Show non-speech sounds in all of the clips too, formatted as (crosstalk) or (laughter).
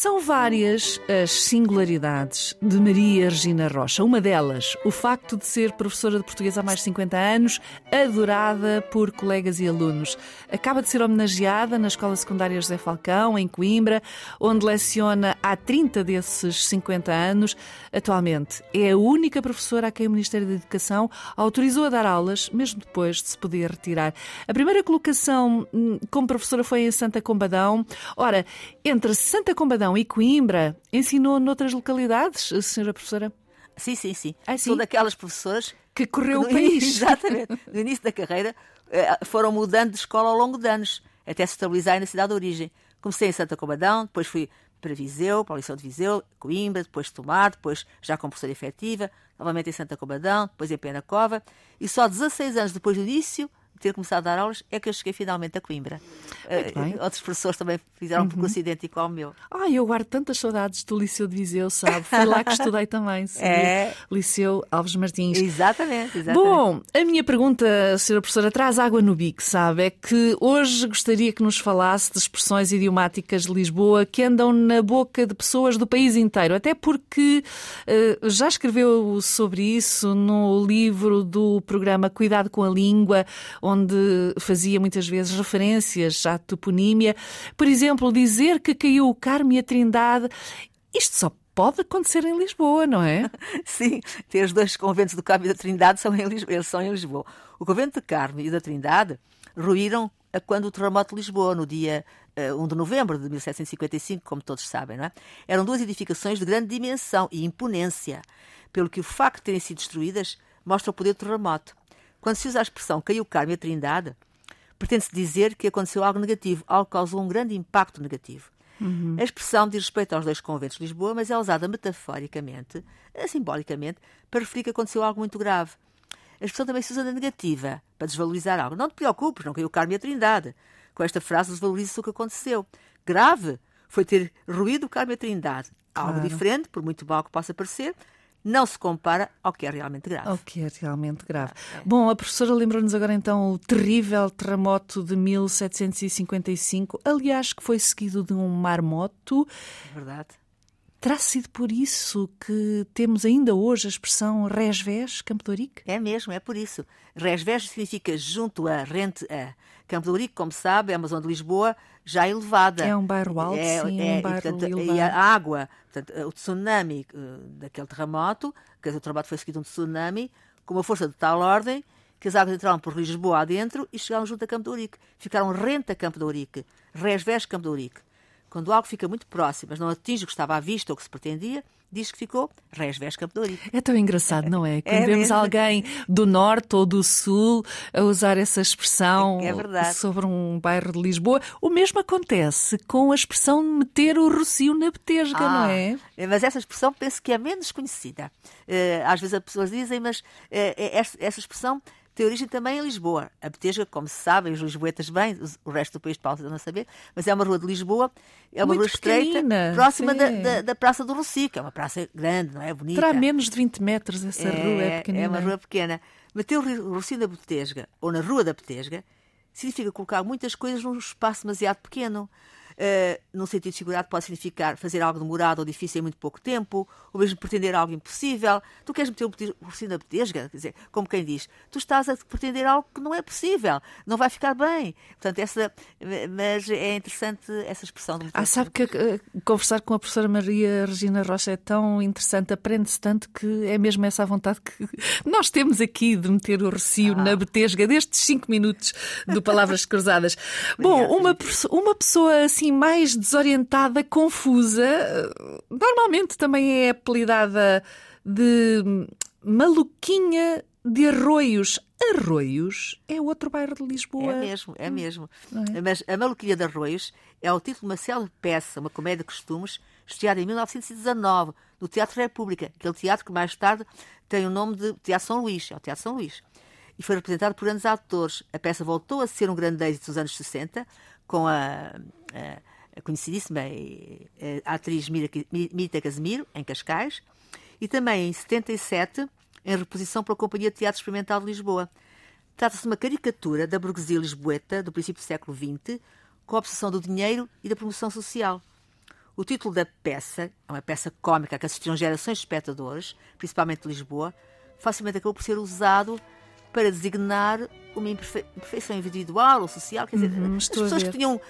São várias as singularidades de Maria Regina Rocha. Uma delas, o facto de ser professora de português há mais de 50 anos, adorada por colegas e alunos. Acaba de ser homenageada na Escola Secundária José Falcão, em Coimbra, onde leciona há 30 desses 50 anos. Atualmente é a única professora a quem o Ministério da Educação autorizou a dar aulas, mesmo depois de se poder retirar. A primeira colocação hum, como professora foi em Santa Combadão. Ora, entre Santa Combadão e Coimbra, ensinou noutras localidades, senhora professora? Sim, sim, sim. Ah, sim? Sou daquelas professoras Que correu o país. (laughs) Exatamente. No início da carreira eh, foram mudando de escola ao longo de anos, até se estabilizarem na cidade de origem. Comecei em Santa Combadão, depois fui para Viseu, para o Liceu de Viseu, Coimbra, depois Tomar, depois já como professora efetiva, novamente em Santa Combadão, depois em Penacova, e só 16 anos depois do início ter começado a dar aulas é que eu cheguei finalmente a Coimbra. Uhum. outros professores também fizeram um percurso idêntico ao meu. Ai, eu guardo tantas saudades do Liceu de Viseu, sabe? Foi lá que estudei também. (laughs) sabia? É. Liceu Alves Martins. Exatamente, exatamente. Bom, a minha pergunta, Sra. Professora, traz água no bico, sabe? É que hoje gostaria que nos falasse de expressões idiomáticas de Lisboa que andam na boca de pessoas do país inteiro. Até porque eh, já escreveu sobre isso no livro do programa Cuidado com a Língua, onde fazia muitas vezes referências à toponímia. Por exemplo, dizer que caiu o Carmo e a Trindade. Isto só pode acontecer em Lisboa, não é? (laughs) Sim, tem os dois conventos do Carmo e da Trindade são em Lisboa, são em Lisboa. O convento do Carmo e da Trindade ruíram quando o terremoto de Lisboa, no dia eh, 1 de novembro de 1755, como todos sabem, não é? Eram duas edificações de grande dimensão e imponência, pelo que o facto de terem sido destruídas mostra o poder do terremoto. Quando se usa a expressão caiu e a Trindade, pretende-se dizer que aconteceu algo negativo, algo que causou um grande impacto negativo. A expressão diz respeito aos dois conventos de Lisboa, mas é usada metaforicamente, eh, simbolicamente, para referir que aconteceu algo muito grave. A expressão também se usa na negativa, para desvalorizar algo. Não te preocupes, não caiu o Carmo e a Trindade. Com esta frase desvaloriza-se o que aconteceu. Grave foi ter ruído o Carmo e a Trindade. Algo Claro. diferente, por muito mal que possa parecer, não se compara ao que é realmente grave. O que é realmente grave. Bom, a professora lembrou-nos agora então o terrível terremoto de 1755, aliás, que foi seguido de um marmoto. É verdade. Terá sido por isso que temos ainda hoje a expressão resvés, Campo de Ourique? É mesmo, é por isso. Resvés significa junto a, rente a. Campo de Ourique, como sabe, é uma zona de Lisboa já elevada. É um bairro alto, sim, é um e, bairro portanto, elevado. E a água, portanto, o tsunami eh, daquele terremoto, dizer, o terremoto foi seguido de um tsunami, com uma força de tal ordem que as águas entraram por Lisboa adentro e chegaram junto a Campo de Ourique. Ficaram rente a Campo de Ourique. Resvés Campo de Ourique. Quando algo fica muito próximo, mas não atinge o que estava à vista ou o que se pretendia, diz que ficou de Ourique. É tão engraçado, não é? (laughs) Quando É vemos mesmo. alguém do norte ou do sul a usar essa expressão É verdade. sobre um bairro de Lisboa, o mesmo acontece com a expressão de meter o rocio na betesga, não Ah, é? Mas essa expressão penso que é menos conhecida. Eh, às vezes as pessoas dizem, mas eh, eh, essa expressão tem origem também em Lisboa. A Betesga, como se sabem, os lisboetas bem, o resto do país de Paulo não saber, mas é uma rua de Lisboa, é uma Muito rua estreita, próxima da, da, da Praça do Rocio, que é uma praça grande, não é? Bonita. Terá menos de 20 metros essa rua, é pequenina. É uma rua pequena. Meter o Rocio na Betesga, ou na Rua da Betesga, significa colocar muitas coisas num espaço demasiado pequeno. Uh, num sentido figurado, pode significar fazer algo demorado ou difícil em muito pouco tempo, ou mesmo pretender algo impossível. Tu queres meter o bete- o Rocio na Betesga? Quer dizer, como quem diz, tu estás a pretender algo que não é possível, não vai ficar bem. Portanto, essa, mas é interessante essa expressão. De Ah, sabe que eh, conversar com a professora Maria Regina Rocha é tão interessante, aprende-se tanto que é mesmo essa a vontade que (laughs) nós temos aqui de meter o recio Ah. na betesga destes cinco minutos do Palavras Cruzadas. (laughs) Bom, uma, uma pessoa assim mais desorientada, confusa, normalmente também é apelidada de maluquinha de arroios. Arroios é outro bairro de Lisboa. É mesmo, é mesmo. É? Mas A Maluquia de Arroios é o título de uma célebre peça, uma comédia de costumes, estreada em 1919, no Teatro República, aquele teatro que mais tarde tem o nome de Teatro São Luís, é o Teatro São Luís. E foi representado por grandes atores. A peça voltou a ser um grande êxito nos anos 60, com a, a- a conhecidíssima eh, a atriz Mita Casimiro, em Cascais, e também em 77, em reposição pela Companhia de Teatro Experimental de Lisboa. Trata-se de uma caricatura da burguesia lisboeta do princípio do século XX, com a obsessão do dinheiro e da promoção social. O título da peça, é uma peça cómica que assistiram gerações de espectadores, principalmente de Lisboa, facilmente acabou por ser usado para designar uma imperfeição individual ou social. Quer dizer, uhum, as pessoas que tinham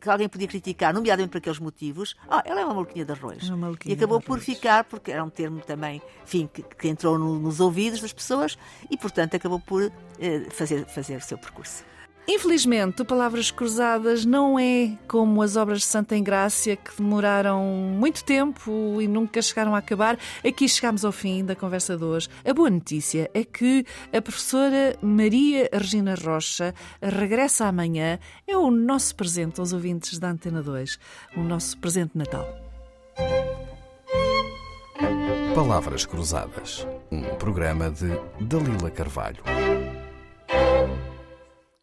que alguém podia criticar, nomeadamente por aqueles motivos, ah, ela é uma maluquinha de arroz. e acabou por ficar, porque era um termo também, enfim, que, que entrou no, nos ouvidos das pessoas e, portanto, acabou por eh, fazer, fazer o seu percurso. Infelizmente, o Palavras Cruzadas não é como as obras de Santa Engrácia que demoraram muito tempo e nunca chegaram a acabar. Aqui chegamos ao fim da conversa de hoje. A boa notícia é que a professora Maria Regina Rocha regressa amanhã. É o nosso presente aos ouvintes da Antena 2, o nosso presente de Natal. Palavras Cruzadas, um programa de Dalila Carvalho.